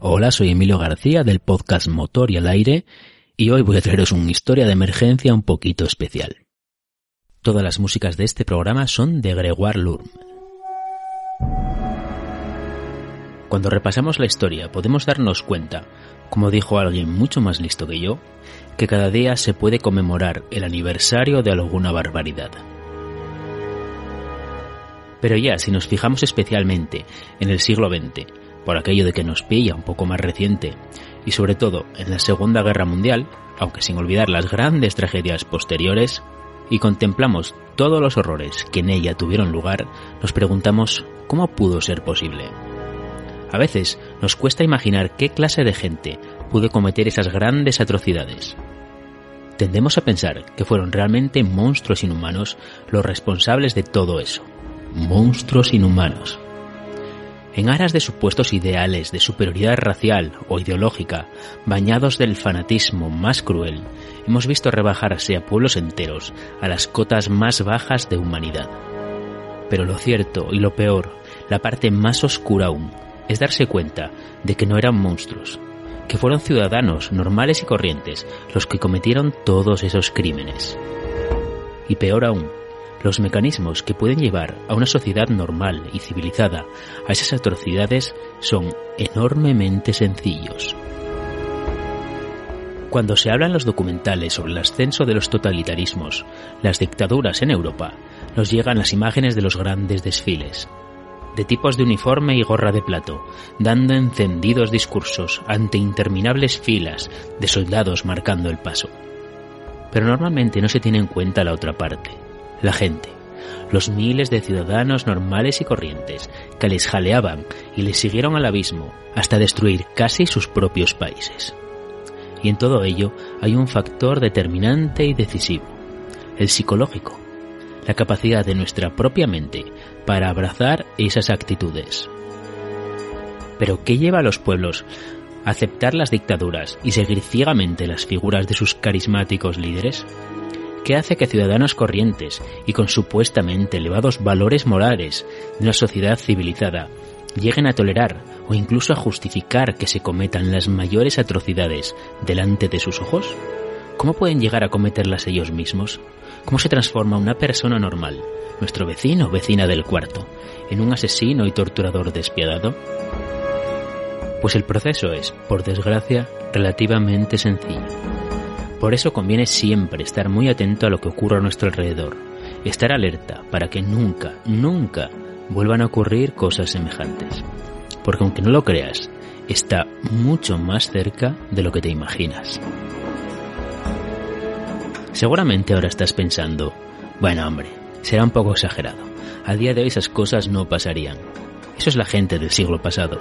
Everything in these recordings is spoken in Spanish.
Hola, soy Emilio García del podcast Motor y al aire y hoy voy a traeros una historia de emergencia un poquito especial. Todas las músicas de este programa son de Gregoire Lurm. Cuando repasamos la historia podemos darnos cuenta, como dijo alguien mucho más listo que yo, que cada día se puede conmemorar el aniversario de alguna barbaridad. Pero ya, si nos fijamos especialmente en el siglo XX, por aquello de que nos pilla un poco más reciente, y sobre todo en la Segunda Guerra Mundial, aunque sin olvidar las grandes tragedias posteriores, y contemplamos todos los horrores que en ella tuvieron lugar, nos preguntamos cómo pudo ser posible. A veces nos cuesta imaginar qué clase de gente pudo cometer esas grandes atrocidades. Tendemos a pensar que fueron realmente monstruos inhumanos los responsables de todo eso. Monstruos inhumanos. En aras de supuestos ideales de superioridad racial o ideológica, bañados del fanatismo más cruel, hemos visto rebajarse a pueblos enteros a las cotas más bajas de humanidad. Pero lo cierto y lo peor, la parte más oscura aún, es darse cuenta de que no eran monstruos, que fueron ciudadanos normales y corrientes los que cometieron todos esos crímenes. Y peor aún, los mecanismos que pueden llevar a una sociedad normal y civilizada a esas atrocidades son enormemente sencillos. Cuando se hablan los documentales sobre el ascenso de los totalitarismos, las dictaduras en Europa, nos llegan las imágenes de los grandes desfiles, de tipos de uniforme y gorra de plato, dando encendidos discursos ante interminables filas de soldados marcando el paso. Pero normalmente no se tiene en cuenta la otra parte, la gente, los miles de ciudadanos normales y corrientes que les jaleaban y les siguieron al abismo hasta destruir casi sus propios países. Y en todo ello hay un factor determinante y decisivo, el psicológico, la capacidad de nuestra propia mente para abrazar esas actitudes. Pero ¿qué lleva a los pueblos a aceptar las dictaduras y seguir ciegamente las figuras de sus carismáticos líderes? ¿Qué hace que ciudadanos corrientes y con supuestamente elevados valores morales de una sociedad civilizada lleguen a tolerar o incluso a justificar que se cometan las mayores atrocidades delante de sus ojos? ¿Cómo pueden llegar a cometerlas ellos mismos? ¿Cómo se transforma una persona normal, nuestro vecino o vecina del cuarto, en un asesino y torturador despiadado? Pues el proceso es, por desgracia, relativamente sencillo. Por eso conviene siempre estar muy atento a lo que ocurre a nuestro alrededor, estar alerta para que nunca, nunca vuelvan a ocurrir cosas semejantes. Porque aunque no lo creas, está mucho más cerca de lo que te imaginas. Seguramente ahora estás pensando, bueno hombre, será un poco exagerado. A día de hoy esas cosas no pasarían. Eso es la gente del siglo pasado.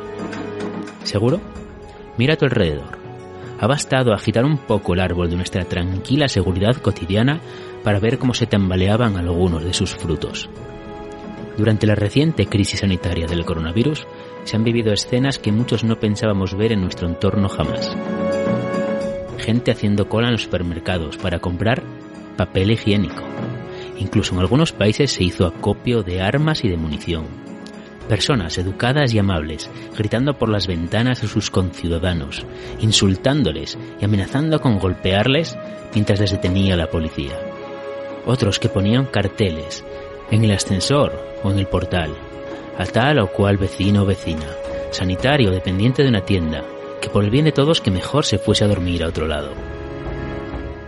¿Seguro? Mira a tu alrededor ha bastado agitar un poco el árbol de nuestra tranquila seguridad cotidiana para ver cómo se tambaleaban algunos de sus frutos. Durante la reciente crisis sanitaria del coronavirus, se han vivido escenas que muchos no pensábamos ver en nuestro entorno jamás. Gente haciendo cola en los supermercados para comprar papel higiénico. Incluso en algunos países se hizo acopio de armas y de munición. Personas educadas y amables, gritando por las ventanas a sus conciudadanos, insultándoles y amenazando con golpearles mientras les detenía la policía. Otros que ponían carteles en el ascensor o en el portal, a tal o cual vecino o vecina, sanitario o dependiente de una tienda, que por el bien de todos que mejor se fuese a dormir a otro lado.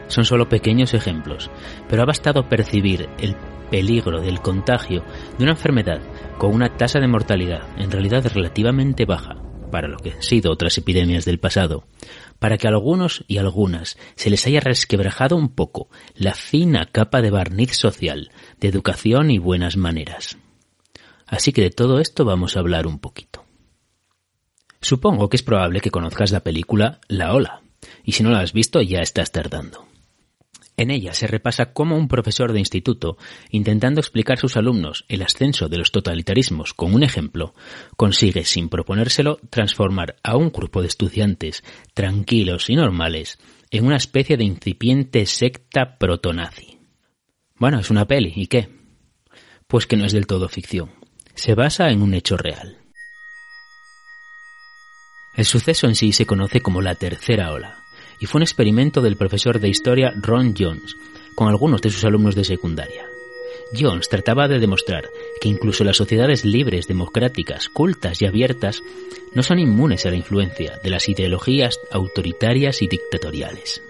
Son solo pequeños ejemplos, pero ha bastado percibir el peligro del contagio de una enfermedad con una tasa de mortalidad en realidad relativamente baja para lo que han sido otras epidemias del pasado, para que a algunos y algunas se les haya resquebrajado un poco la fina capa de barniz social, de educación y buenas maneras. Así que de todo esto vamos a hablar un poquito. Supongo que es probable que conozcas la película La Ola, y si no la has visto ya estás tardando. En ella se repasa cómo un profesor de instituto, intentando explicar a sus alumnos el ascenso de los totalitarismos con un ejemplo, consigue, sin proponérselo, transformar a un grupo de estudiantes tranquilos y normales en una especie de incipiente secta protonazi. Bueno, es una peli, ¿y qué? Pues que no es del todo ficción. Se basa en un hecho real. El suceso en sí se conoce como la tercera ola y fue un experimento del profesor de historia Ron Jones con algunos de sus alumnos de secundaria. Jones trataba de demostrar que incluso las sociedades libres, democráticas, cultas y abiertas no son inmunes a la influencia de las ideologías autoritarias y dictatoriales.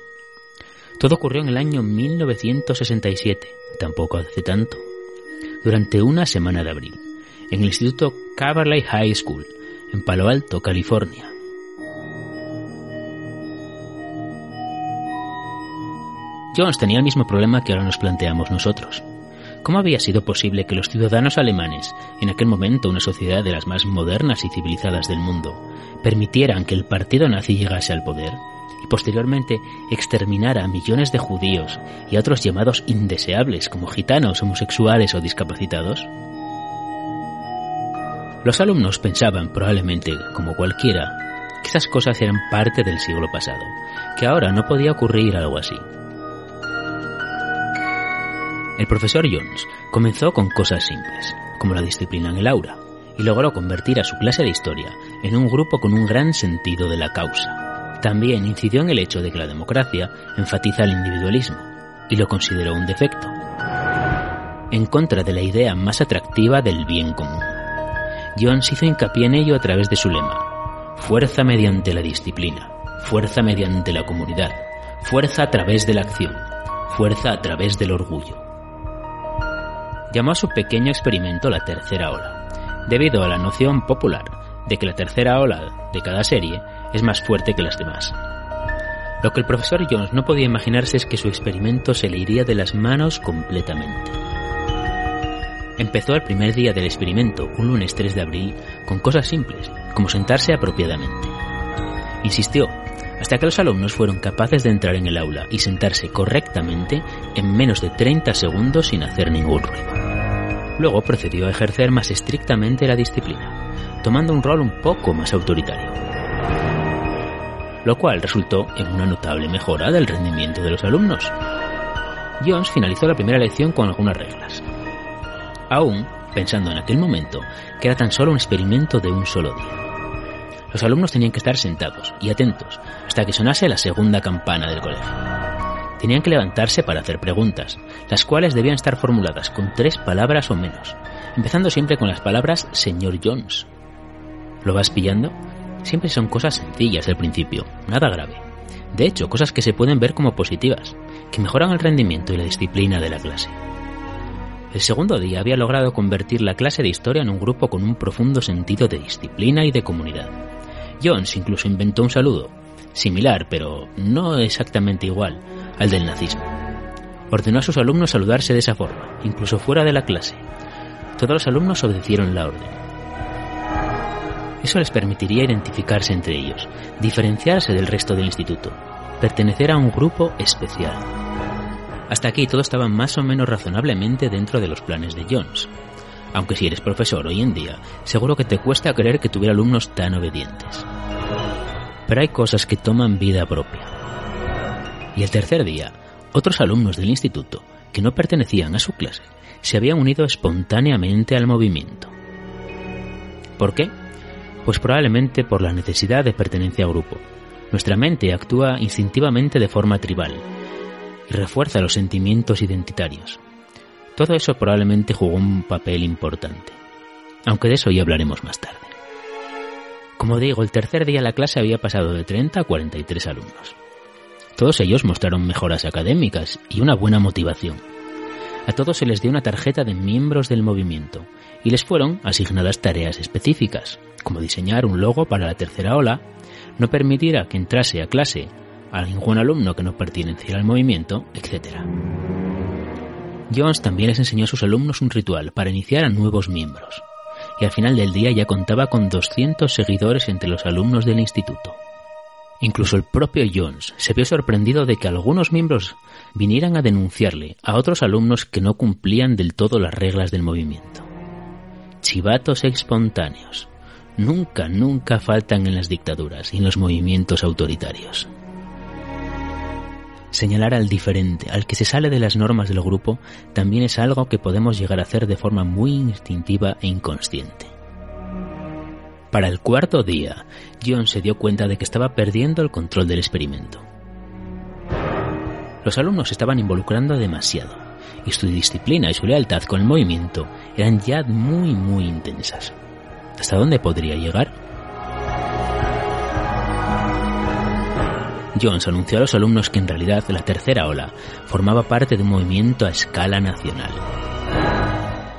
Todo ocurrió en el año 1967, tampoco hace tanto, durante una semana de abril, en el Instituto Caberly High School, en Palo Alto, California. Jones tenía el mismo problema que ahora nos planteamos nosotros. ¿Cómo había sido posible que los ciudadanos alemanes, en aquel momento una sociedad de las más modernas y civilizadas del mundo, permitieran que el partido nazi llegase al poder y posteriormente exterminara a millones de judíos y a otros llamados indeseables como gitanos, homosexuales o discapacitados? Los alumnos pensaban probablemente, como cualquiera, que esas cosas eran parte del siglo pasado, que ahora no podía ocurrir algo así. El profesor Jones comenzó con cosas simples, como la disciplina en el aula, y logró convertir a su clase de historia en un grupo con un gran sentido de la causa. También incidió en el hecho de que la democracia enfatiza el individualismo, y lo consideró un defecto, en contra de la idea más atractiva del bien común. Jones hizo hincapié en ello a través de su lema, fuerza mediante la disciplina, fuerza mediante la comunidad, fuerza a través de la acción, fuerza a través del orgullo llamó a su pequeño experimento la tercera ola, debido a la noción popular de que la tercera ola de cada serie es más fuerte que las demás. Lo que el profesor Jones no podía imaginarse es que su experimento se le iría de las manos completamente. Empezó el primer día del experimento, un lunes 3 de abril, con cosas simples, como sentarse apropiadamente. Insistió hasta que los alumnos fueron capaces de entrar en el aula y sentarse correctamente en menos de 30 segundos sin hacer ningún ruido. Luego procedió a ejercer más estrictamente la disciplina, tomando un rol un poco más autoritario, lo cual resultó en una notable mejora del rendimiento de los alumnos. Jones finalizó la primera lección con algunas reglas, aún pensando en aquel momento que era tan solo un experimento de un solo día. Los alumnos tenían que estar sentados y atentos hasta que sonase la segunda campana del colegio. Tenían que levantarse para hacer preguntas, las cuales debían estar formuladas con tres palabras o menos, empezando siempre con las palabras señor Jones. ¿Lo vas pillando? Siempre son cosas sencillas al principio, nada grave. De hecho, cosas que se pueden ver como positivas, que mejoran el rendimiento y la disciplina de la clase. El segundo día había logrado convertir la clase de historia en un grupo con un profundo sentido de disciplina y de comunidad. Jones incluso inventó un saludo, similar pero no exactamente igual al del nazismo. Ordenó a sus alumnos saludarse de esa forma, incluso fuera de la clase. Todos los alumnos obedecieron la orden. Eso les permitiría identificarse entre ellos, diferenciarse del resto del instituto, pertenecer a un grupo especial. Hasta aquí todo estaba más o menos razonablemente dentro de los planes de Jones, aunque si eres profesor hoy en día, seguro que te cuesta creer que tuviera alumnos tan obedientes. Pero hay cosas que toman vida propia. Y el tercer día, otros alumnos del instituto, que no pertenecían a su clase, se habían unido espontáneamente al movimiento. ¿Por qué? Pues probablemente por la necesidad de pertenencia a grupo. Nuestra mente actúa instintivamente de forma tribal refuerza los sentimientos identitarios. Todo eso probablemente jugó un papel importante. aunque de eso ya hablaremos más tarde. Como digo, el tercer día la clase había pasado de 30 a 43 alumnos. Todos ellos mostraron mejoras académicas y una buena motivación. A todos se les dio una tarjeta de miembros del movimiento y les fueron asignadas tareas específicas, como diseñar un logo para la tercera ola, no permitir a que entrase a clase a ningún alumno que no perteneciera al movimiento, etc. Jones también les enseñó a sus alumnos un ritual para iniciar a nuevos miembros, y al final del día ya contaba con 200 seguidores entre los alumnos del instituto. Incluso el propio Jones se vio sorprendido de que algunos miembros vinieran a denunciarle a otros alumnos que no cumplían del todo las reglas del movimiento. Chivatos espontáneos. Nunca, nunca faltan en las dictaduras y en los movimientos autoritarios. Señalar al diferente, al que se sale de las normas del grupo, también es algo que podemos llegar a hacer de forma muy instintiva e inconsciente. Para el cuarto día, John se dio cuenta de que estaba perdiendo el control del experimento. Los alumnos estaban involucrando demasiado, y su disciplina y su lealtad con el movimiento eran ya muy muy intensas. ¿Hasta dónde podría llegar? Jones anunció a los alumnos que en realidad la tercera ola formaba parte de un movimiento a escala nacional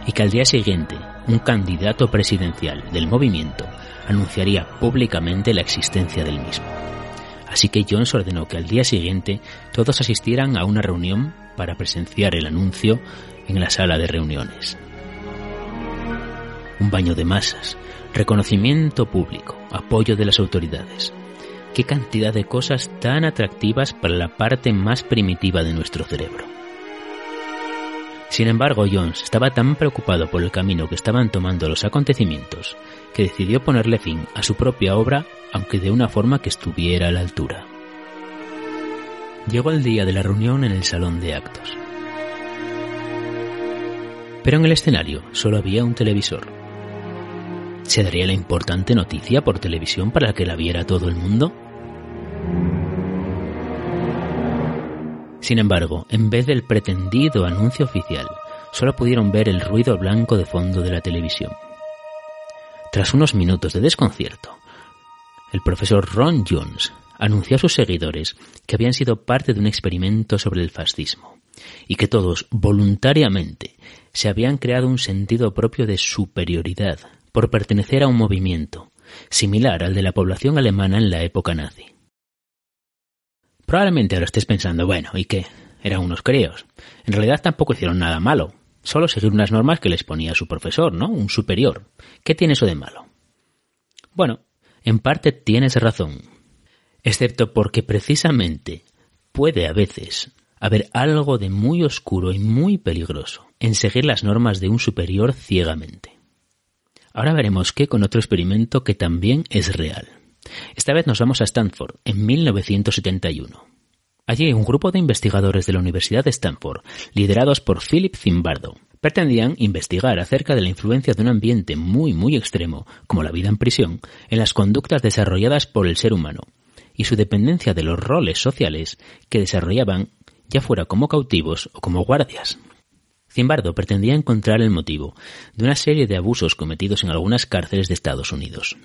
y que al día siguiente un candidato presidencial del movimiento anunciaría públicamente la existencia del mismo. Así que Jones ordenó que al día siguiente todos asistieran a una reunión para presenciar el anuncio en la sala de reuniones. Un baño de masas, reconocimiento público, apoyo de las autoridades. Qué cantidad de cosas tan atractivas para la parte más primitiva de nuestro cerebro. Sin embargo, Jones estaba tan preocupado por el camino que estaban tomando los acontecimientos que decidió ponerle fin a su propia obra, aunque de una forma que estuviera a la altura. Llegó el día de la reunión en el salón de actos. Pero en el escenario solo había un televisor. ¿Se daría la importante noticia por televisión para que la viera todo el mundo? Sin embargo, en vez del pretendido anuncio oficial, solo pudieron ver el ruido blanco de fondo de la televisión. Tras unos minutos de desconcierto, el profesor Ron Jones anunció a sus seguidores que habían sido parte de un experimento sobre el fascismo y que todos voluntariamente se habían creado un sentido propio de superioridad por pertenecer a un movimiento similar al de la población alemana en la época nazi. Probablemente ahora estés pensando, bueno, ¿y qué? Eran unos críos. En realidad tampoco hicieron nada malo. Solo seguir unas normas que les ponía su profesor, ¿no? Un superior. ¿Qué tiene eso de malo? Bueno, en parte tienes razón. Excepto porque precisamente puede a veces haber algo de muy oscuro y muy peligroso en seguir las normas de un superior ciegamente. Ahora veremos qué con otro experimento que también es real. Esta vez nos vamos a Stanford, en 1971. Allí un grupo de investigadores de la Universidad de Stanford, liderados por Philip Zimbardo, pretendían investigar acerca de la influencia de un ambiente muy muy extremo, como la vida en prisión, en las conductas desarrolladas por el ser humano, y su dependencia de los roles sociales que desarrollaban, ya fuera como cautivos o como guardias. Zimbardo pretendía encontrar el motivo de una serie de abusos cometidos en algunas cárceles de Estados Unidos.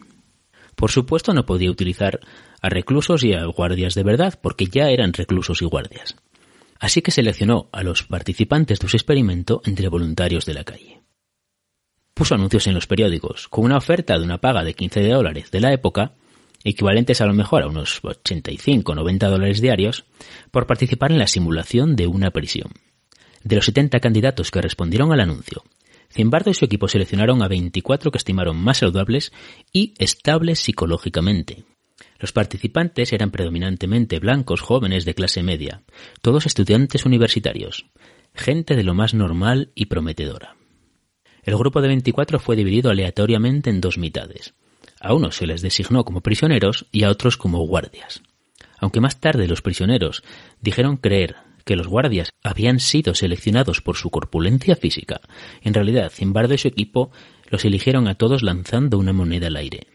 Por supuesto no podía utilizar a reclusos y a guardias de verdad, porque ya eran reclusos y guardias. Así que seleccionó a los participantes de su experimento entre voluntarios de la calle. Puso anuncios en los periódicos, con una oferta de una paga de 15 dólares de la época, equivalentes a lo mejor a unos 85 o 90 dólares diarios, por participar en la simulación de una prisión. De los 70 candidatos que respondieron al anuncio, Zimbardo y su equipo seleccionaron a 24 que estimaron más saludables y estables psicológicamente. Los participantes eran predominantemente blancos jóvenes de clase media, todos estudiantes universitarios, gente de lo más normal y prometedora. El grupo de 24 fue dividido aleatoriamente en dos mitades. A unos se les designó como prisioneros y a otros como guardias. Aunque más tarde los prisioneros dijeron creer que los guardias habían sido seleccionados por su corpulencia física. En realidad, Zimbardo y su equipo los eligieron a todos lanzando una moneda al aire.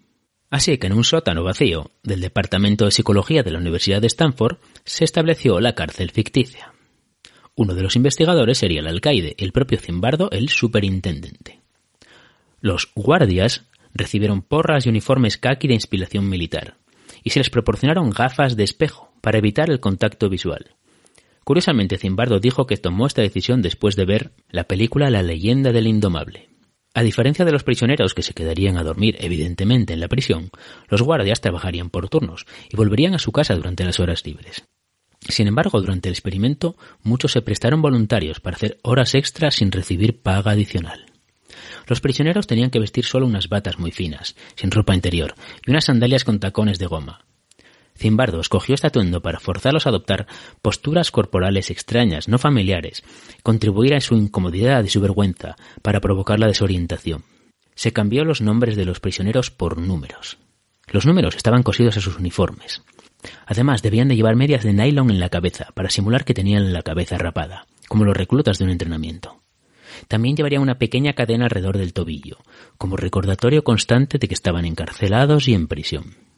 Así que en un sótano vacío del Departamento de Psicología de la Universidad de Stanford se estableció la cárcel ficticia. Uno de los investigadores sería el alcaide, el propio Zimbardo, el superintendente. Los guardias recibieron porras y uniformes khaki de inspiración militar, y se les proporcionaron gafas de espejo para evitar el contacto visual. Curiosamente, Zimbardo dijo que tomó esta decisión después de ver la película La leyenda del indomable. A diferencia de los prisioneros que se quedarían a dormir evidentemente en la prisión, los guardias trabajarían por turnos y volverían a su casa durante las horas libres. Sin embargo, durante el experimento, muchos se prestaron voluntarios para hacer horas extras sin recibir paga adicional. Los prisioneros tenían que vestir solo unas batas muy finas, sin ropa interior, y unas sandalias con tacones de goma. Zimbardo escogió este atuendo para forzarlos a adoptar posturas corporales extrañas, no familiares, contribuir a su incomodidad y su vergüenza, para provocar la desorientación. Se cambió los nombres de los prisioneros por números. Los números estaban cosidos a sus uniformes. Además, debían de llevar medias de nylon en la cabeza para simular que tenían la cabeza rapada, como los reclutas de un entrenamiento. También llevarían una pequeña cadena alrededor del tobillo, como recordatorio constante de que estaban encarcelados y en prisión.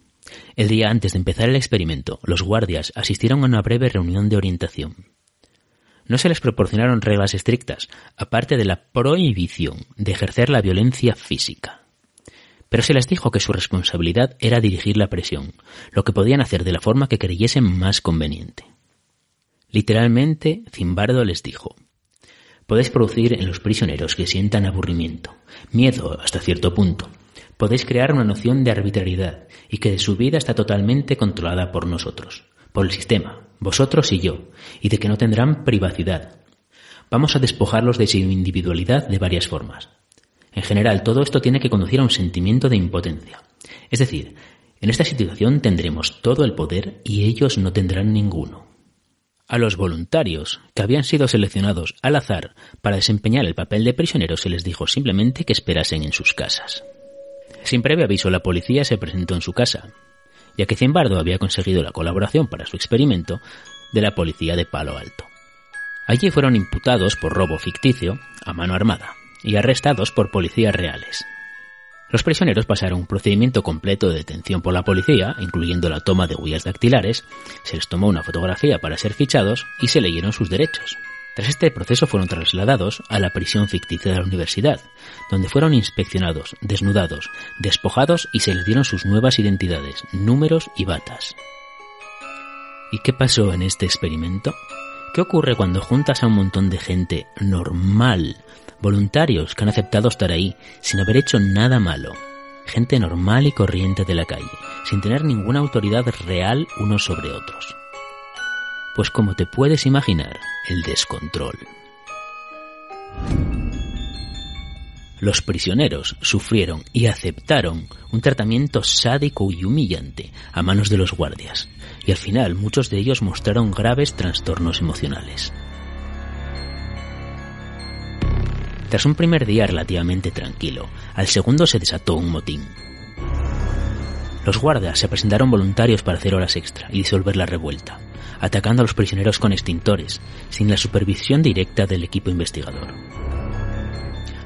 El día antes de empezar el experimento, los guardias asistieron a una breve reunión de orientación. No se les proporcionaron reglas estrictas, aparte de la prohibición de ejercer la violencia física. Pero se les dijo que su responsabilidad era dirigir la presión, lo que podían hacer de la forma que creyesen más conveniente. Literalmente, Zimbardo les dijo, Podéis producir en los prisioneros que sientan aburrimiento, miedo hasta cierto punto. Podéis crear una noción de arbitrariedad y que su vida está totalmente controlada por nosotros, por el sistema, vosotros y yo, y de que no tendrán privacidad. Vamos a despojarlos de su individualidad de varias formas. En general, todo esto tiene que conducir a un sentimiento de impotencia. Es decir, en esta situación tendremos todo el poder y ellos no tendrán ninguno. A los voluntarios, que habían sido seleccionados al azar para desempeñar el papel de prisioneros, se les dijo simplemente que esperasen en sus casas. Sin previo aviso, la policía se presentó en su casa, ya que Zimbardo había conseguido la colaboración para su experimento de la policía de Palo Alto. Allí fueron imputados por robo ficticio a mano armada y arrestados por policías reales. Los prisioneros pasaron un procedimiento completo de detención por la policía, incluyendo la toma de huellas dactilares, se les tomó una fotografía para ser fichados y se leyeron sus derechos. Tras este proceso fueron trasladados a la prisión ficticia de la universidad, donde fueron inspeccionados, desnudados, despojados y se les dieron sus nuevas identidades, números y batas. ¿Y qué pasó en este experimento? ¿Qué ocurre cuando juntas a un montón de gente normal voluntarios que han aceptado estar ahí sin haber hecho nada malo, gente normal y corriente de la calle, sin tener ninguna autoridad real unos sobre otros. Pues como te puedes imaginar, el descontrol. Los prisioneros sufrieron y aceptaron un tratamiento sádico y humillante a manos de los guardias, y al final muchos de ellos mostraron graves trastornos emocionales. Tras un primer día relativamente tranquilo, al segundo se desató un motín. Los guardias se presentaron voluntarios para hacer horas extra y disolver la revuelta, atacando a los prisioneros con extintores, sin la supervisión directa del equipo investigador.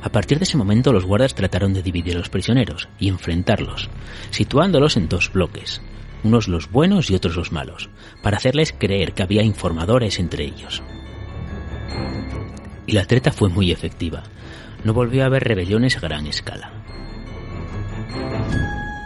A partir de ese momento los guardias trataron de dividir a los prisioneros y enfrentarlos, situándolos en dos bloques, unos los buenos y otros los malos, para hacerles creer que había informadores entre ellos. Y la treta fue muy efectiva, no volvió a haber rebeliones a gran escala.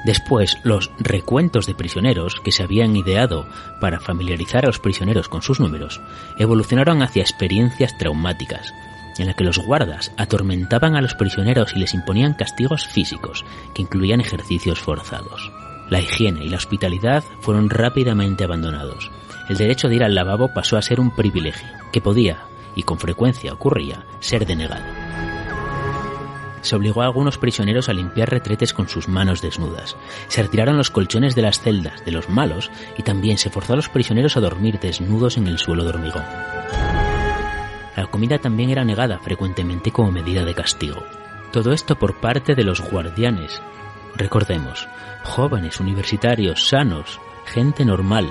Después, los recuentos de prisioneros que se habían ideado para familiarizar a los prisioneros con sus números evolucionaron hacia experiencias traumáticas, en las que los guardas atormentaban a los prisioneros y les imponían castigos físicos, que incluían ejercicios forzados. La higiene y la hospitalidad fueron rápidamente abandonados. El derecho de ir al lavabo pasó a ser un privilegio, que podía, y con frecuencia ocurría, ser denegado se obligó a algunos prisioneros a limpiar retretes con sus manos desnudas. Se retiraron los colchones de las celdas de los malos y también se forzó a los prisioneros a dormir desnudos en el suelo de hormigón. La comida también era negada frecuentemente como medida de castigo. Todo esto por parte de los guardianes. Recordemos, jóvenes, universitarios, sanos, gente normal.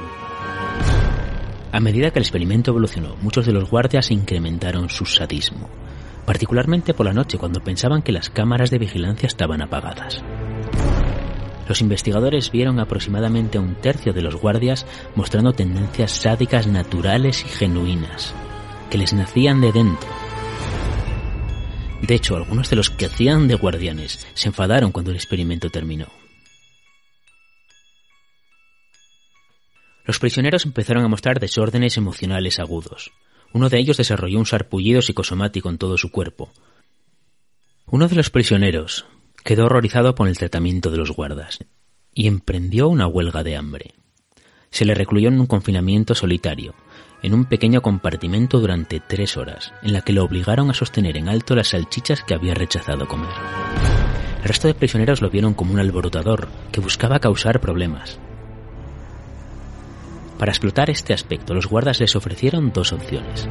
A medida que el experimento evolucionó, muchos de los guardias incrementaron su sadismo particularmente por la noche cuando pensaban que las cámaras de vigilancia estaban apagadas. Los investigadores vieron aproximadamente un tercio de los guardias mostrando tendencias sádicas naturales y genuinas, que les nacían de dentro. De hecho, algunos de los que hacían de guardianes se enfadaron cuando el experimento terminó. Los prisioneros empezaron a mostrar desórdenes emocionales agudos. Uno de ellos desarrolló un sarpullido psicosomático en todo su cuerpo. Uno de los prisioneros quedó horrorizado por el tratamiento de los guardas y emprendió una huelga de hambre. Se le recluyó en un confinamiento solitario, en un pequeño compartimento durante tres horas, en la que lo obligaron a sostener en alto las salchichas que había rechazado comer. El resto de prisioneros lo vieron como un alborotador que buscaba causar problemas. Para explotar este aspecto, los guardas les ofrecieron dos opciones.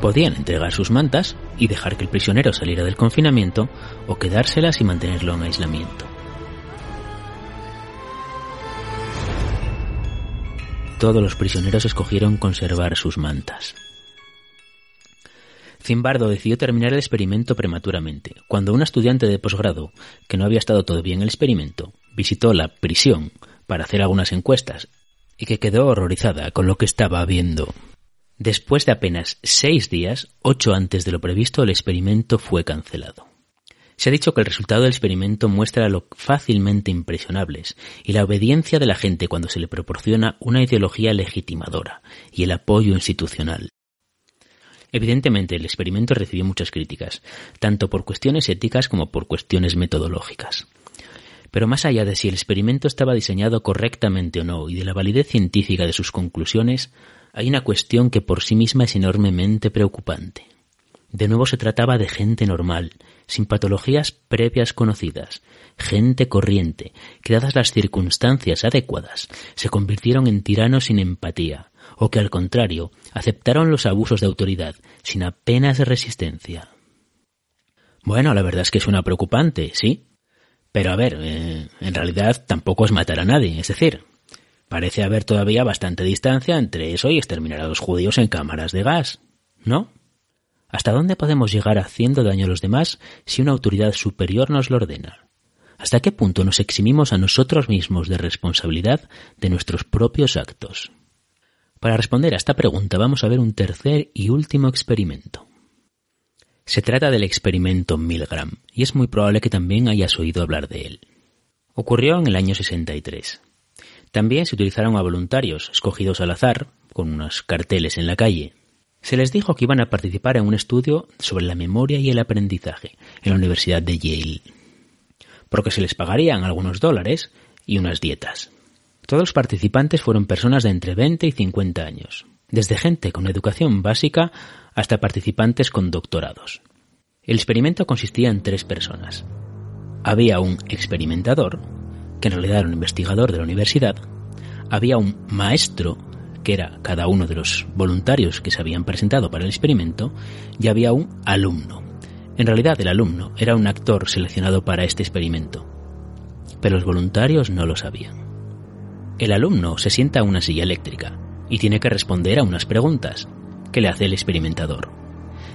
Podían entregar sus mantas y dejar que el prisionero saliera del confinamiento o quedárselas y mantenerlo en aislamiento. Todos los prisioneros escogieron conservar sus mantas. Zimbardo decidió terminar el experimento prematuramente, cuando una estudiante de posgrado, que no había estado todavía en el experimento, visitó la prisión para hacer algunas encuestas y que quedó horrorizada con lo que estaba viendo. Después de apenas seis días, ocho antes de lo previsto, el experimento fue cancelado. Se ha dicho que el resultado del experimento muestra lo fácilmente impresionables y la obediencia de la gente cuando se le proporciona una ideología legitimadora y el apoyo institucional. Evidentemente, el experimento recibió muchas críticas, tanto por cuestiones éticas como por cuestiones metodológicas. Pero más allá de si el experimento estaba diseñado correctamente o no y de la validez científica de sus conclusiones, hay una cuestión que por sí misma es enormemente preocupante. De nuevo se trataba de gente normal, sin patologías previas conocidas, gente corriente, que dadas las circunstancias adecuadas, se convirtieron en tiranos sin empatía, o que al contrario, aceptaron los abusos de autoridad sin apenas resistencia. Bueno, la verdad es que suena preocupante, ¿sí? Pero a ver, eh, en realidad tampoco es matar a nadie, es decir, parece haber todavía bastante distancia entre eso y exterminar a los judíos en cámaras de gas, ¿no? ¿Hasta dónde podemos llegar haciendo daño a los demás si una autoridad superior nos lo ordena? ¿Hasta qué punto nos eximimos a nosotros mismos de responsabilidad de nuestros propios actos? Para responder a esta pregunta vamos a ver un tercer y último experimento. Se trata del experimento Milgram, y es muy probable que también hayas oído hablar de él. Ocurrió en el año 63. También se utilizaron a voluntarios, escogidos al azar, con unos carteles en la calle, se les dijo que iban a participar en un estudio sobre la memoria y el aprendizaje en la Universidad de Yale, porque se les pagarían algunos dólares y unas dietas. Todos los participantes fueron personas de entre 20 y 50 años, desde gente con educación básica hasta participantes con doctorados. El experimento consistía en tres personas. Había un experimentador, que en realidad era un investigador de la universidad, había un maestro que era cada uno de los voluntarios que se habían presentado para el experimento, y había un alumno. En realidad el alumno era un actor seleccionado para este experimento, pero los voluntarios no lo sabían. El alumno se sienta a una silla eléctrica y tiene que responder a unas preguntas que le hace el experimentador.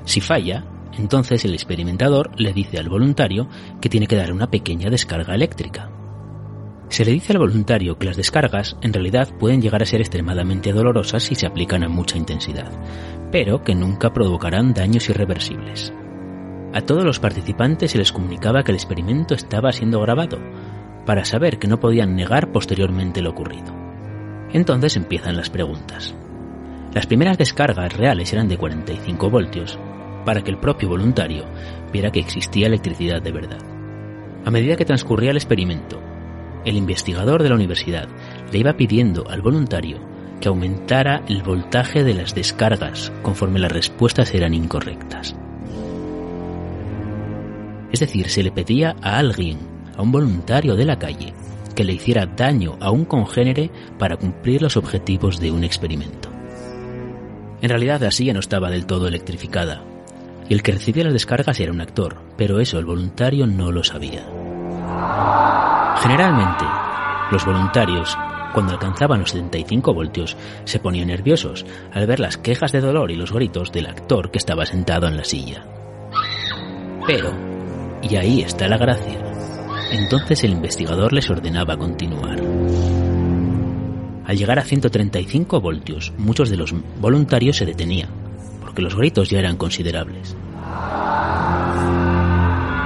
Si falla, entonces el experimentador le dice al voluntario que tiene que dar una pequeña descarga eléctrica. Se le dice al voluntario que las descargas en realidad pueden llegar a ser extremadamente dolorosas si se aplican a mucha intensidad, pero que nunca provocarán daños irreversibles. A todos los participantes se les comunicaba que el experimento estaba siendo grabado, para saber que no podían negar posteriormente lo ocurrido. Entonces empiezan las preguntas. Las primeras descargas reales eran de 45 voltios, para que el propio voluntario viera que existía electricidad de verdad. A medida que transcurría el experimento, el investigador de la universidad le iba pidiendo al voluntario que aumentara el voltaje de las descargas conforme las respuestas eran incorrectas. Es decir, se le pedía a alguien, a un voluntario de la calle, que le hiciera daño a un congénere para cumplir los objetivos de un experimento. En realidad la silla no estaba del todo electrificada, y el que recibía las descargas era un actor, pero eso el voluntario no lo sabía. Generalmente, los voluntarios, cuando alcanzaban los 75 voltios, se ponían nerviosos al ver las quejas de dolor y los gritos del actor que estaba sentado en la silla. Pero, y ahí está la gracia, entonces el investigador les ordenaba continuar. Al llegar a 135 voltios, muchos de los voluntarios se detenían, porque los gritos ya eran considerables.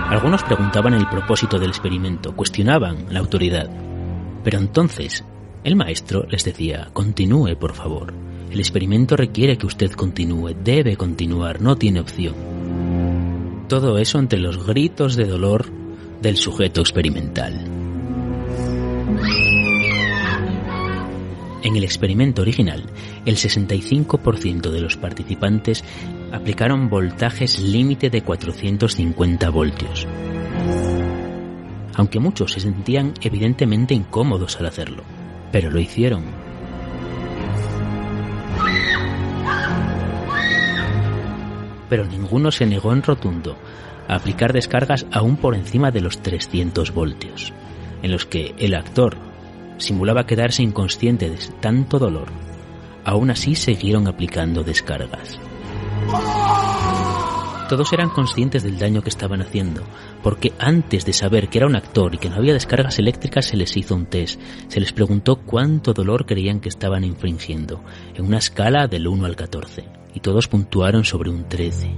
Algunos preguntaban el propósito del experimento, cuestionaban la autoridad. Pero entonces, el maestro les decía, continúe, por favor. El experimento requiere que usted continúe, debe continuar, no tiene opción. Todo eso entre los gritos de dolor del sujeto experimental. En el experimento original, el 65% de los participantes aplicaron voltajes límite de 450 voltios, aunque muchos se sentían evidentemente incómodos al hacerlo, pero lo hicieron. Pero ninguno se negó en rotundo a aplicar descargas aún por encima de los 300 voltios, en los que el actor simulaba quedarse inconsciente de tanto dolor. Aún así siguieron aplicando descargas. Todos eran conscientes del daño que estaban haciendo, porque antes de saber que era un actor y que no había descargas eléctricas se les hizo un test, se les preguntó cuánto dolor creían que estaban infringiendo, en una escala del 1 al 14, y todos puntuaron sobre un 13.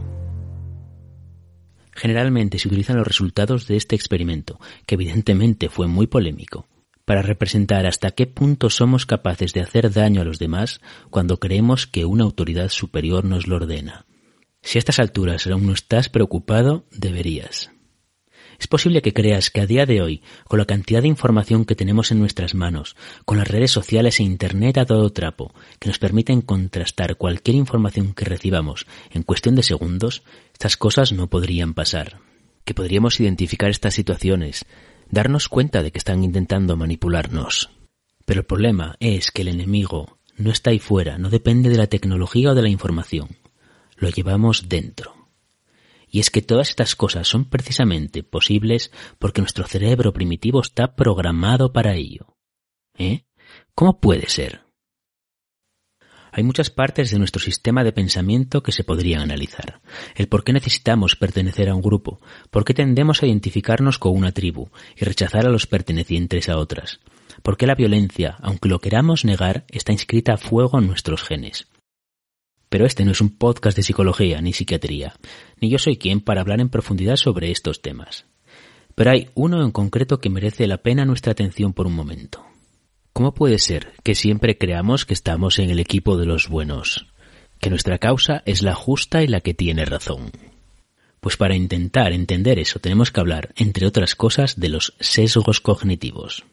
Generalmente se utilizan los resultados de este experimento, que evidentemente fue muy polémico, para representar hasta qué punto somos capaces de hacer daño a los demás cuando creemos que una autoridad superior nos lo ordena. Si a estas alturas aún no estás preocupado, deberías. Es posible que creas que a día de hoy, con la cantidad de información que tenemos en nuestras manos, con las redes sociales e Internet a todo trapo, que nos permiten contrastar cualquier información que recibamos en cuestión de segundos, estas cosas no podrían pasar. Que podríamos identificar estas situaciones, darnos cuenta de que están intentando manipularnos. Pero el problema es que el enemigo no está ahí fuera, no depende de la tecnología o de la información. Lo llevamos dentro. Y es que todas estas cosas son precisamente posibles porque nuestro cerebro primitivo está programado para ello. ¿Eh? ¿Cómo puede ser? Hay muchas partes de nuestro sistema de pensamiento que se podrían analizar. El por qué necesitamos pertenecer a un grupo, por qué tendemos a identificarnos con una tribu y rechazar a los pertenecientes a otras, por qué la violencia, aunque lo queramos negar, está inscrita a fuego en nuestros genes. Pero este no es un podcast de psicología ni psiquiatría, ni yo soy quien para hablar en profundidad sobre estos temas. Pero hay uno en concreto que merece la pena nuestra atención por un momento. ¿Cómo puede ser que siempre creamos que estamos en el equipo de los buenos? Que nuestra causa es la justa y la que tiene razón. Pues para intentar entender eso tenemos que hablar, entre otras cosas, de los sesgos cognitivos.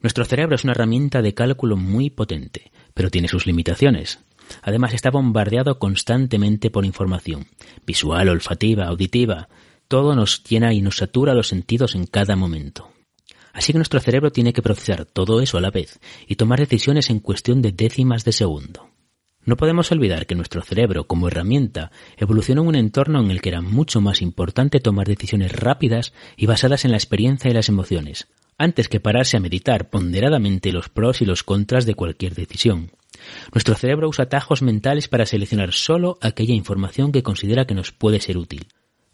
Nuestro cerebro es una herramienta de cálculo muy potente, pero tiene sus limitaciones. Además está bombardeado constantemente por información, visual, olfativa, auditiva. Todo nos llena y nos satura los sentidos en cada momento. Así que nuestro cerebro tiene que procesar todo eso a la vez y tomar decisiones en cuestión de décimas de segundo. No podemos olvidar que nuestro cerebro, como herramienta, evolucionó en un entorno en el que era mucho más importante tomar decisiones rápidas y basadas en la experiencia y las emociones, antes que pararse a meditar ponderadamente los pros y los contras de cualquier decisión. Nuestro cerebro usa atajos mentales para seleccionar solo aquella información que considera que nos puede ser útil,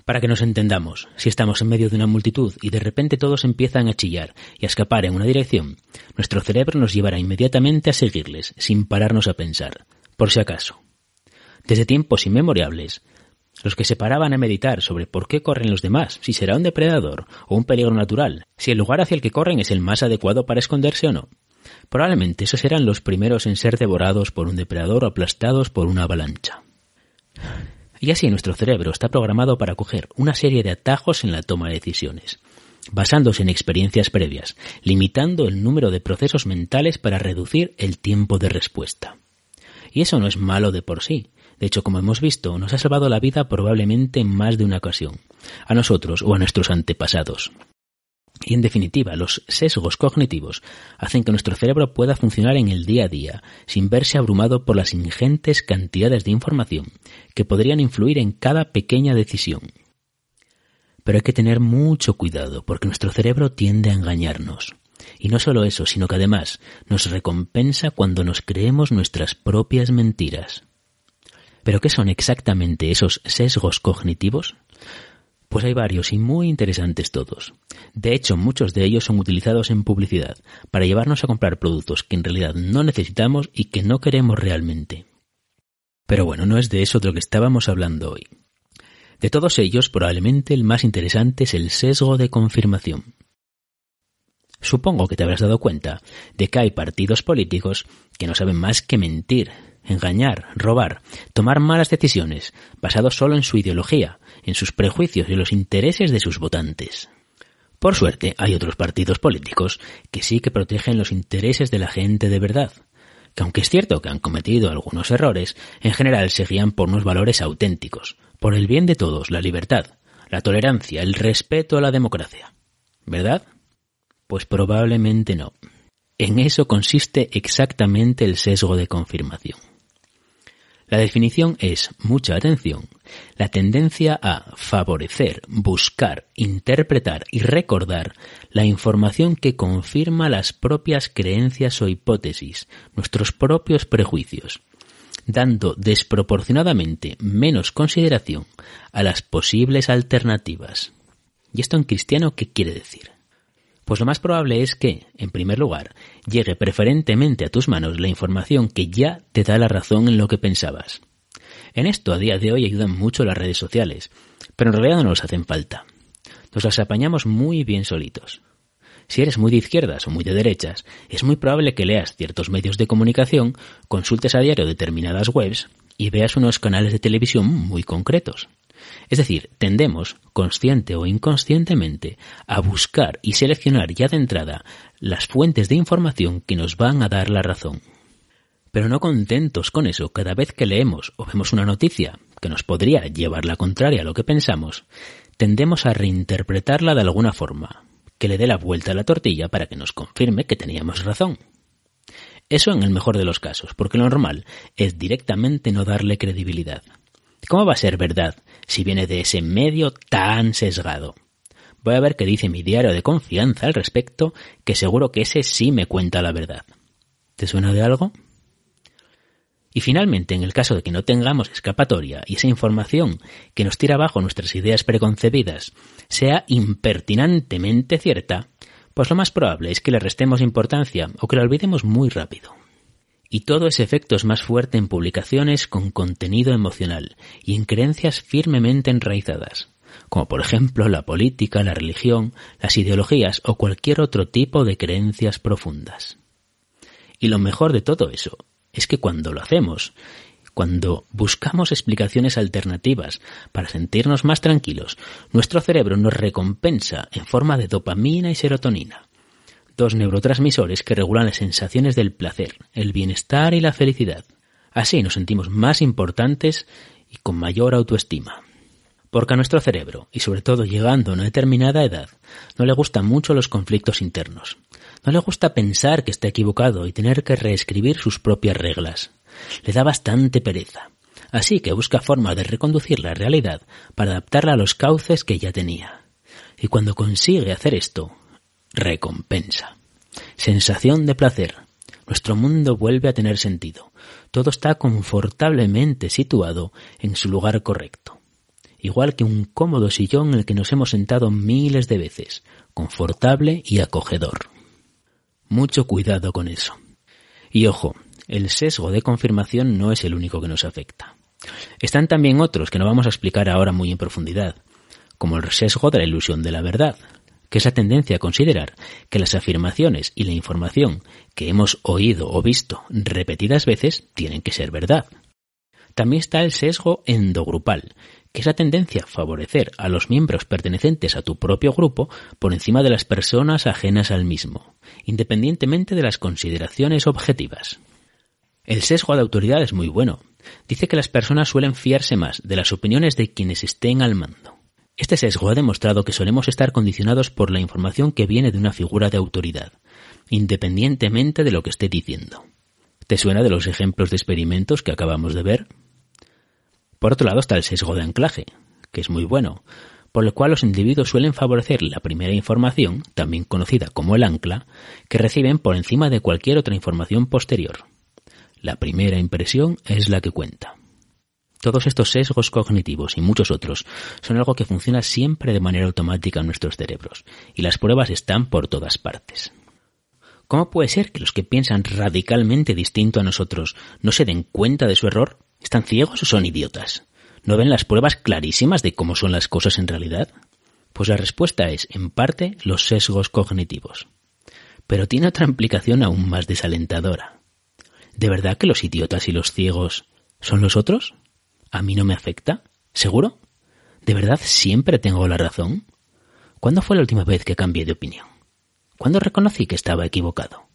para que nos entendamos, si estamos en medio de una multitud y de repente todos empiezan a chillar y a escapar en una dirección, nuestro cerebro nos llevará inmediatamente a seguirles, sin pararnos a pensar, por si acaso. Desde tiempos inmemorables, los que se paraban a meditar sobre por qué corren los demás, si será un depredador o un peligro natural, si el lugar hacia el que corren es el más adecuado para esconderse o no. Probablemente esos eran los primeros en ser devorados por un depredador o aplastados por una avalancha. Y así nuestro cerebro está programado para coger una serie de atajos en la toma de decisiones, basándose en experiencias previas, limitando el número de procesos mentales para reducir el tiempo de respuesta. Y eso no es malo de por sí. De hecho, como hemos visto, nos ha salvado la vida probablemente en más de una ocasión, a nosotros o a nuestros antepasados. Y en definitiva, los sesgos cognitivos hacen que nuestro cerebro pueda funcionar en el día a día, sin verse abrumado por las ingentes cantidades de información que podrían influir en cada pequeña decisión. Pero hay que tener mucho cuidado porque nuestro cerebro tiende a engañarnos. Y no solo eso, sino que además nos recompensa cuando nos creemos nuestras propias mentiras. ¿Pero qué son exactamente esos sesgos cognitivos? Pues hay varios y muy interesantes todos. De hecho, muchos de ellos son utilizados en publicidad para llevarnos a comprar productos que en realidad no necesitamos y que no queremos realmente. Pero bueno, no es de eso de lo que estábamos hablando hoy. De todos ellos, probablemente el más interesante es el sesgo de confirmación. Supongo que te habrás dado cuenta de que hay partidos políticos que no saben más que mentir, engañar, robar, tomar malas decisiones, basados solo en su ideología, en sus prejuicios y los intereses de sus votantes. Por suerte, hay otros partidos políticos que sí que protegen los intereses de la gente de verdad, que aunque es cierto que han cometido algunos errores, en general se guían por unos valores auténticos, por el bien de todos, la libertad, la tolerancia, el respeto a la democracia. ¿Verdad? Pues probablemente no. En eso consiste exactamente el sesgo de confirmación. La definición es, mucha atención, la tendencia a favorecer, buscar, interpretar y recordar la información que confirma las propias creencias o hipótesis, nuestros propios prejuicios, dando desproporcionadamente menos consideración a las posibles alternativas. ¿Y esto en cristiano qué quiere decir? Pues lo más probable es que, en primer lugar, llegue preferentemente a tus manos la información que ya te da la razón en lo que pensabas. En esto a día de hoy ayudan mucho las redes sociales, pero en realidad no nos hacen falta. Nos las apañamos muy bien solitos. Si eres muy de izquierdas o muy de derechas, es muy probable que leas ciertos medios de comunicación, consultes a diario determinadas webs y veas unos canales de televisión muy concretos. Es decir, tendemos, consciente o inconscientemente, a buscar y seleccionar ya de entrada las fuentes de información que nos van a dar la razón. Pero no contentos con eso, cada vez que leemos o vemos una noticia que nos podría llevar la contraria a lo que pensamos, tendemos a reinterpretarla de alguna forma, que le dé la vuelta a la tortilla para que nos confirme que teníamos razón. Eso en el mejor de los casos, porque lo normal es directamente no darle credibilidad. ¿Cómo va a ser verdad si viene de ese medio tan sesgado? Voy a ver qué dice mi diario de confianza al respecto, que seguro que ese sí me cuenta la verdad. ¿Te suena de algo? Y finalmente, en el caso de que no tengamos escapatoria y esa información que nos tira abajo nuestras ideas preconcebidas sea impertinentemente cierta, pues lo más probable es que le restemos importancia o que la olvidemos muy rápido. Y todo ese efecto es más fuerte en publicaciones con contenido emocional y en creencias firmemente enraizadas, como por ejemplo la política, la religión, las ideologías o cualquier otro tipo de creencias profundas. Y lo mejor de todo eso es que cuando lo hacemos, cuando buscamos explicaciones alternativas para sentirnos más tranquilos, nuestro cerebro nos recompensa en forma de dopamina y serotonina, dos neurotransmisores que regulan las sensaciones del placer, el bienestar y la felicidad. Así nos sentimos más importantes y con mayor autoestima. Porque a nuestro cerebro, y sobre todo llegando a una determinada edad, no le gustan mucho los conflictos internos. No le gusta pensar que está equivocado y tener que reescribir sus propias reglas. Le da bastante pereza. Así que busca forma de reconducir la realidad para adaptarla a los cauces que ya tenía. Y cuando consigue hacer esto, recompensa. Sensación de placer. Nuestro mundo vuelve a tener sentido. Todo está confortablemente situado en su lugar correcto. Igual que un cómodo sillón en el que nos hemos sentado miles de veces, confortable y acogedor. Mucho cuidado con eso. Y ojo, el sesgo de confirmación no es el único que nos afecta. Están también otros que no vamos a explicar ahora muy en profundidad, como el sesgo de la ilusión de la verdad, que es la tendencia a considerar que las afirmaciones y la información que hemos oído o visto repetidas veces tienen que ser verdad. También está el sesgo endogrupal, que es la tendencia a favorecer a los miembros pertenecientes a tu propio grupo por encima de las personas ajenas al mismo, independientemente de las consideraciones objetivas. El sesgo de autoridad es muy bueno. Dice que las personas suelen fiarse más de las opiniones de quienes estén al mando. Este sesgo ha demostrado que solemos estar condicionados por la información que viene de una figura de autoridad, independientemente de lo que esté diciendo. ¿Te suena de los ejemplos de experimentos que acabamos de ver? Por otro lado está el sesgo de anclaje, que es muy bueno, por el cual los individuos suelen favorecer la primera información, también conocida como el ancla, que reciben por encima de cualquier otra información posterior. La primera impresión es la que cuenta. Todos estos sesgos cognitivos y muchos otros son algo que funciona siempre de manera automática en nuestros cerebros, y las pruebas están por todas partes. ¿Cómo puede ser que los que piensan radicalmente distinto a nosotros no se den cuenta de su error? ¿Están ciegos o son idiotas? ¿No ven las pruebas clarísimas de cómo son las cosas en realidad? Pues la respuesta es, en parte, los sesgos cognitivos. Pero tiene otra implicación aún más desalentadora. ¿De verdad que los idiotas y los ciegos son los otros? ¿A mí no me afecta? ¿Seguro? ¿De verdad siempre tengo la razón? ¿Cuándo fue la última vez que cambié de opinión? ¿Cuándo reconocí que estaba equivocado?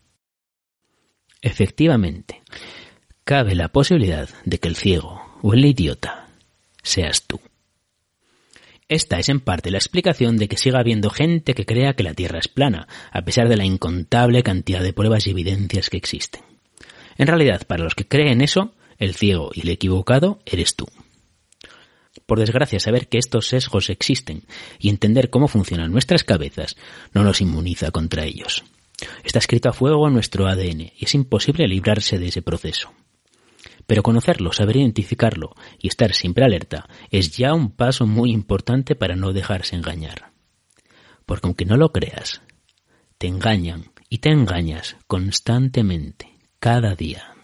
Efectivamente, cabe la posibilidad de que el ciego o el idiota seas tú. Esta es en parte la explicación de que siga habiendo gente que crea que la Tierra es plana, a pesar de la incontable cantidad de pruebas y evidencias que existen. En realidad, para los que creen eso, el ciego y el equivocado eres tú. Por desgracia, saber que estos sesgos existen y entender cómo funcionan nuestras cabezas no nos inmuniza contra ellos. Está escrito a fuego en nuestro ADN y es imposible librarse de ese proceso. Pero conocerlo, saber identificarlo y estar siempre alerta es ya un paso muy importante para no dejarse engañar. Porque aunque no lo creas, te engañan y te engañas constantemente, cada día.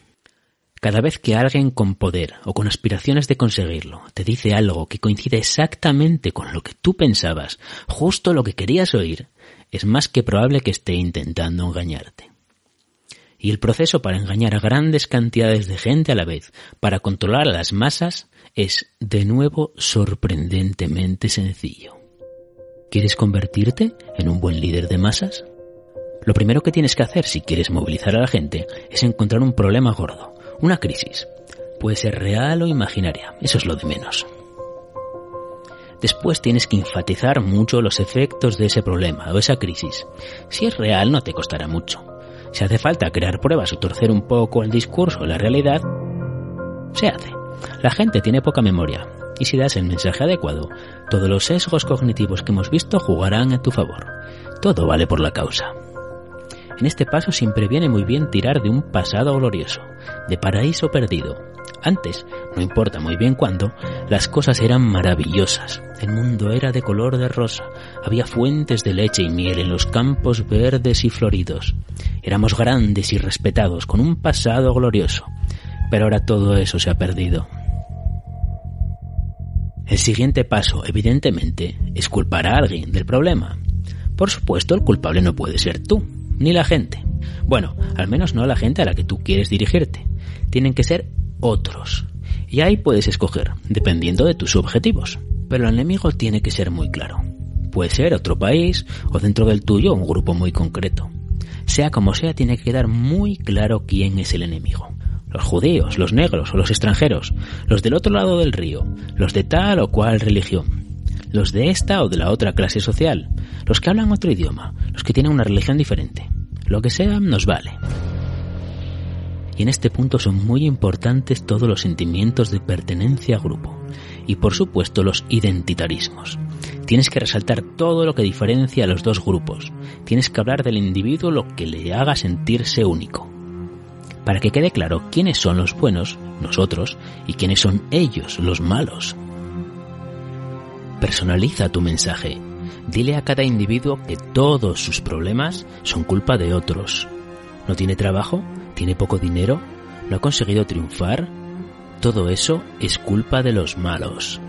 Cada vez que alguien con poder o con aspiraciones de conseguirlo te dice algo que coincide exactamente con lo que tú pensabas, justo lo que querías oír, es más que probable que esté intentando engañarte. Y el proceso para engañar a grandes cantidades de gente a la vez, para controlar a las masas, es de nuevo sorprendentemente sencillo. ¿Quieres convertirte en un buen líder de masas? Lo primero que tienes que hacer si quieres movilizar a la gente es encontrar un problema gordo, una crisis. Puede ser real o imaginaria, eso es lo de menos. Después tienes que enfatizar mucho los efectos de ese problema o esa crisis. Si es real no te costará mucho. Si hace falta crear pruebas o torcer un poco el discurso o la realidad, se hace. La gente tiene poca memoria y si das el mensaje adecuado, todos los sesgos cognitivos que hemos visto jugarán a tu favor. Todo vale por la causa. En este paso siempre viene muy bien tirar de un pasado glorioso, de paraíso perdido. Antes, no importa muy bien cuándo, las cosas eran maravillosas. El mundo era de color de rosa. Había fuentes de leche y miel en los campos verdes y floridos. Éramos grandes y respetados, con un pasado glorioso. Pero ahora todo eso se ha perdido. El siguiente paso, evidentemente, es culpar a alguien del problema. Por supuesto, el culpable no puede ser tú, ni la gente. Bueno, al menos no la gente a la que tú quieres dirigirte. Tienen que ser otros. Y ahí puedes escoger, dependiendo de tus objetivos. Pero el enemigo tiene que ser muy claro. Puede ser otro país o dentro del tuyo un grupo muy concreto. Sea como sea, tiene que quedar muy claro quién es el enemigo. Los judíos, los negros o los extranjeros, los del otro lado del río, los de tal o cual religión, los de esta o de la otra clase social, los que hablan otro idioma, los que tienen una religión diferente. Lo que sea nos vale. Y en este punto son muy importantes todos los sentimientos de pertenencia a grupo y por supuesto los identitarismos. Tienes que resaltar todo lo que diferencia a los dos grupos. Tienes que hablar del individuo lo que le haga sentirse único. Para que quede claro quiénes son los buenos, nosotros, y quiénes son ellos, los malos. Personaliza tu mensaje. Dile a cada individuo que todos sus problemas son culpa de otros. ¿No tiene trabajo? ¿Tiene poco dinero? ¿No ha conseguido triunfar? Todo eso es culpa de los malos.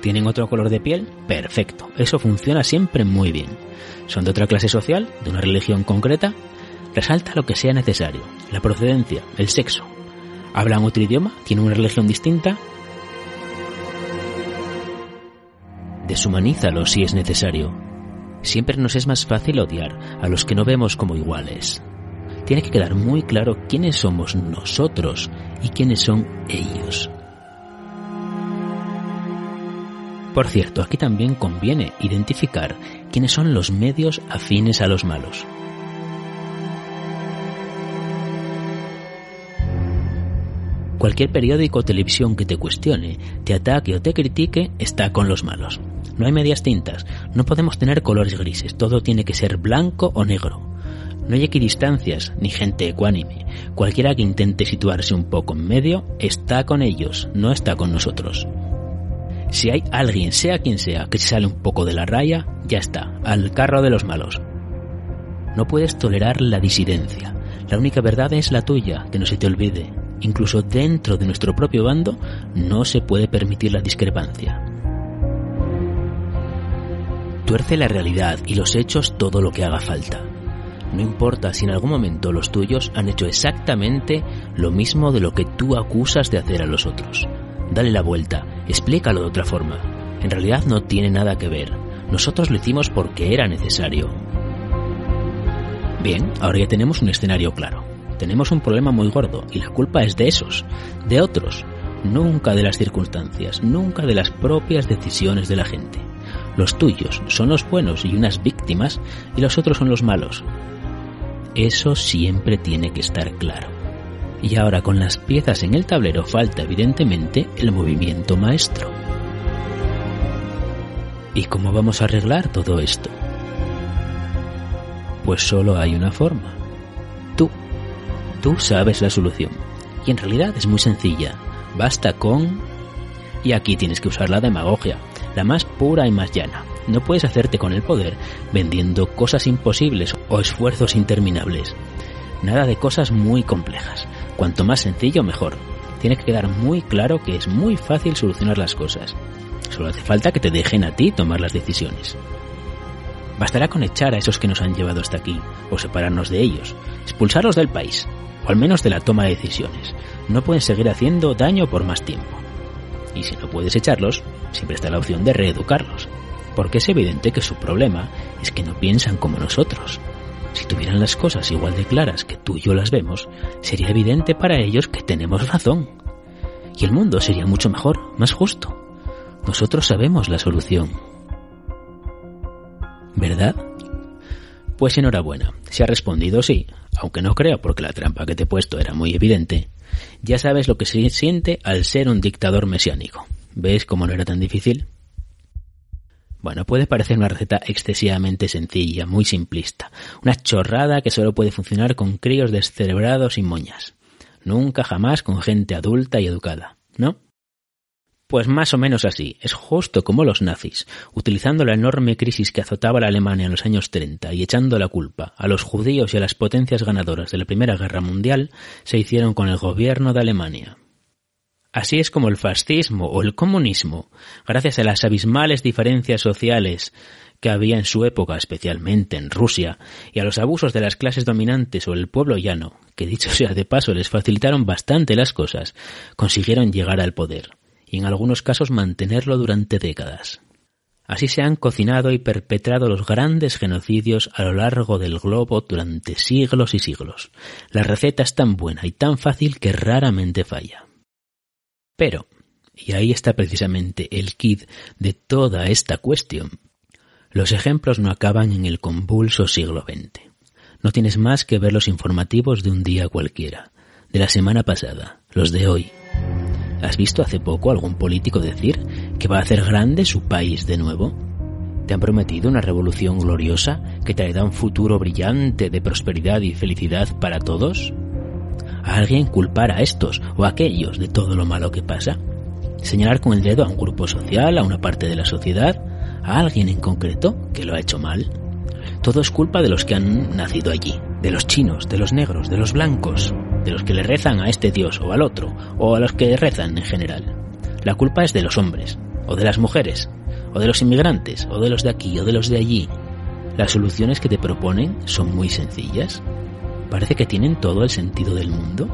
¿Tienen otro color de piel? Perfecto, eso funciona siempre muy bien. ¿Son de otra clase social? ¿De una religión concreta? Resalta lo que sea necesario, la procedencia, el sexo. ¿Hablan otro idioma? ¿Tienen una religión distinta? Deshumanízalo si es necesario. Siempre nos es más fácil odiar a los que no vemos como iguales. Tiene que quedar muy claro quiénes somos nosotros y quiénes son ellos. Por cierto, aquí también conviene identificar quiénes son los medios afines a los malos. Cualquier periódico o televisión que te cuestione, te ataque o te critique está con los malos. No hay medias tintas, no podemos tener colores grises, todo tiene que ser blanco o negro. No hay equidistancias ni gente ecuánime. Cualquiera que intente situarse un poco en medio está con ellos, no está con nosotros. Si hay alguien, sea quien sea, que se sale un poco de la raya, ya está, al carro de los malos. No puedes tolerar la disidencia. La única verdad es la tuya, que no se te olvide. Incluso dentro de nuestro propio bando, no se puede permitir la discrepancia. Tuerce la realidad y los hechos todo lo que haga falta. No importa si en algún momento los tuyos han hecho exactamente lo mismo de lo que tú acusas de hacer a los otros. Dale la vuelta, explícalo de otra forma. En realidad no tiene nada que ver. Nosotros lo hicimos porque era necesario. Bien, ahora ya tenemos un escenario claro. Tenemos un problema muy gordo y la culpa es de esos, de otros, nunca de las circunstancias, nunca de las propias decisiones de la gente. Los tuyos son los buenos y unas víctimas y los otros son los malos. Eso siempre tiene que estar claro. Y ahora con las piezas en el tablero falta evidentemente el movimiento maestro. ¿Y cómo vamos a arreglar todo esto? Pues solo hay una forma. Tú. Tú sabes la solución. Y en realidad es muy sencilla. Basta con... Y aquí tienes que usar la demagogia, la más pura y más llana. No puedes hacerte con el poder vendiendo cosas imposibles o esfuerzos interminables. Nada de cosas muy complejas. Cuanto más sencillo, mejor. Tiene que quedar muy claro que es muy fácil solucionar las cosas. Solo hace falta que te dejen a ti tomar las decisiones. Bastará con echar a esos que nos han llevado hasta aquí, o separarnos de ellos, expulsarlos del país, o al menos de la toma de decisiones. No pueden seguir haciendo daño por más tiempo. Y si no puedes echarlos, siempre está la opción de reeducarlos porque es evidente que su problema es que no piensan como nosotros. Si tuvieran las cosas igual de claras que tú y yo las vemos, sería evidente para ellos que tenemos razón. Y el mundo sería mucho mejor, más justo. Nosotros sabemos la solución. ¿Verdad? Pues enhorabuena, si ha respondido sí, aunque no creo porque la trampa que te he puesto era muy evidente, ya sabes lo que se siente al ser un dictador mesiánico. ¿Ves cómo no era tan difícil? Bueno, puede parecer una receta excesivamente sencilla, muy simplista, una chorrada que solo puede funcionar con críos descerebrados y moñas. Nunca jamás con gente adulta y educada, ¿no? Pues más o menos así, es justo como los nazis, utilizando la enorme crisis que azotaba la Alemania en los años 30 y echando la culpa a los judíos y a las potencias ganadoras de la Primera Guerra Mundial, se hicieron con el gobierno de Alemania. Así es como el fascismo o el comunismo, gracias a las abismales diferencias sociales que había en su época, especialmente en Rusia, y a los abusos de las clases dominantes o el pueblo llano, que dicho sea de paso les facilitaron bastante las cosas, consiguieron llegar al poder, y en algunos casos mantenerlo durante décadas. Así se han cocinado y perpetrado los grandes genocidios a lo largo del globo durante siglos y siglos. La receta es tan buena y tan fácil que raramente falla. Pero, y ahí está precisamente el kit de toda esta cuestión, los ejemplos no acaban en el convulso siglo XX. No tienes más que ver los informativos de un día cualquiera, de la semana pasada, los de hoy. ¿Has visto hace poco algún político decir que va a hacer grande su país de nuevo? ¿Te han prometido una revolución gloriosa que traerá un futuro brillante de prosperidad y felicidad para todos? a alguien culpar a estos o a aquellos de todo lo malo que pasa. Señalar con el dedo a un grupo social, a una parte de la sociedad, a alguien en concreto que lo ha hecho mal. Todo es culpa de los que han nacido allí, de los chinos, de los negros, de los blancos, de los que le rezan a este dios o al otro, o a los que rezan en general. La culpa es de los hombres, o de las mujeres, o de los inmigrantes, o de los de aquí, o de los de allí. Las soluciones que te proponen son muy sencillas parece que tienen todo el sentido del mundo.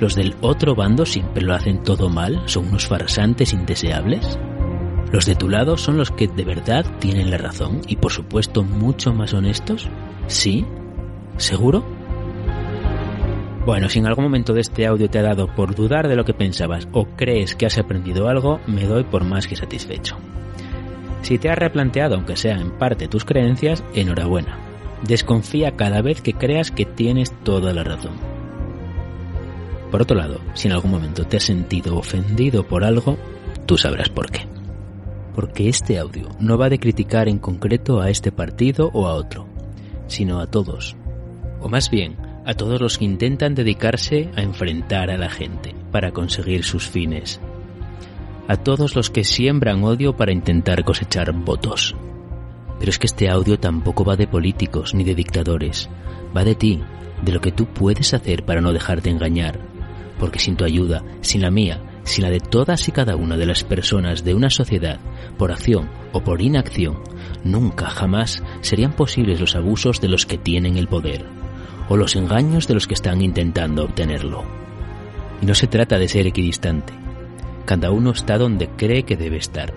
Los del otro bando siempre lo hacen todo mal, son unos farsantes indeseables. Los de tu lado son los que de verdad tienen la razón y por supuesto mucho más honestos. ¿Sí? ¿Seguro? Bueno, si en algún momento de este audio te ha dado por dudar de lo que pensabas o crees que has aprendido algo, me doy por más que satisfecho. Si te has replanteado, aunque sea en parte, tus creencias, enhorabuena. Desconfía cada vez que creas que tienes toda la razón. Por otro lado, si en algún momento te has sentido ofendido por algo, tú sabrás por qué. Porque este audio no va de criticar en concreto a este partido o a otro, sino a todos. O más bien, a todos los que intentan dedicarse a enfrentar a la gente para conseguir sus fines. A todos los que siembran odio para intentar cosechar votos. Pero es que este audio tampoco va de políticos ni de dictadores, va de ti, de lo que tú puedes hacer para no dejarte engañar, porque sin tu ayuda, sin la mía, sin la de todas y cada una de las personas de una sociedad, por acción o por inacción, nunca jamás serían posibles los abusos de los que tienen el poder, o los engaños de los que están intentando obtenerlo. Y no se trata de ser equidistante. Cada uno está donde cree que debe estar.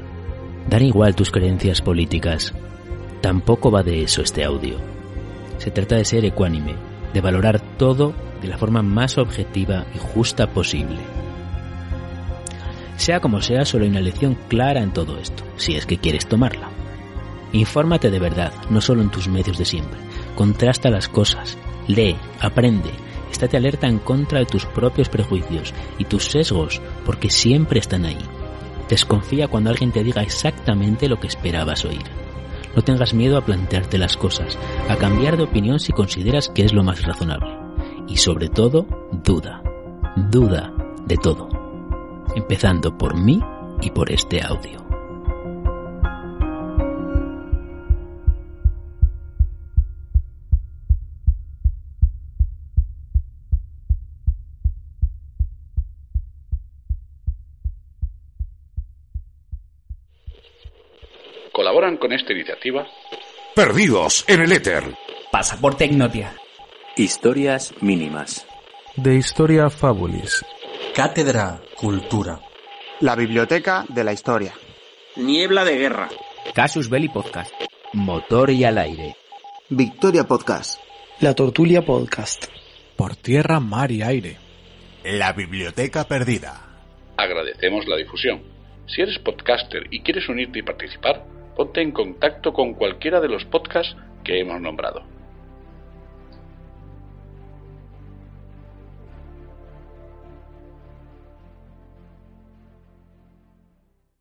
Dan igual tus creencias políticas. Tampoco va de eso este audio. Se trata de ser ecuánime, de valorar todo de la forma más objetiva y justa posible. Sea como sea, solo hay una lección clara en todo esto, si es que quieres tomarla. Infórmate de verdad, no solo en tus medios de siempre. Contrasta las cosas, lee, aprende, estate alerta en contra de tus propios prejuicios y tus sesgos, porque siempre están ahí. Desconfía cuando alguien te diga exactamente lo que esperabas oír. No tengas miedo a plantearte las cosas, a cambiar de opinión si consideras que es lo más razonable. Y sobre todo, duda. Duda de todo. Empezando por mí y por este audio. Colaboran con esta iniciativa Perdidos en el éter. Pasaporte Ignotia. Historias mínimas. De Historia Fabulis. Cátedra Cultura. La Biblioteca de la Historia. Niebla de Guerra. Casus Belli Podcast. Motor y al aire. Victoria Podcast. La Tortulia Podcast. Por tierra, mar y aire. La Biblioteca Perdida. Agradecemos la difusión. Si eres podcaster y quieres unirte y participar, ponte en contacto con cualquiera de los podcasts que hemos nombrado.